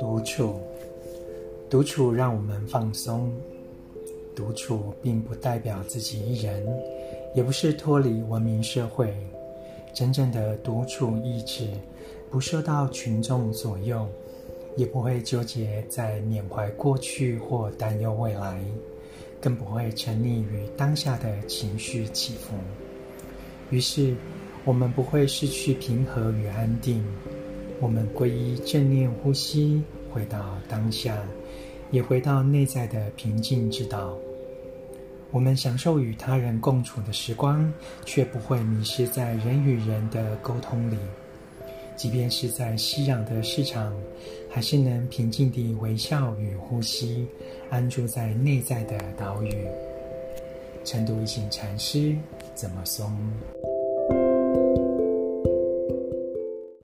独处，独处让我们放松。独处并不代表自己一人，也不是脱离文明社会。真正的独处意志，不受到群众左右，也不会纠结在缅怀过去或担忧未来，更不会沉溺于当下的情绪起伏。于是，我们不会失去平和与安定。我们皈依正念呼吸。回到当下，也回到内在的平静之道。我们享受与他人共处的时光，却不会迷失在人与人的沟通里。即便是在熙攘的市场，还是能平静地微笑与呼吸，安住在内在的岛屿。成都一行禅师怎么松？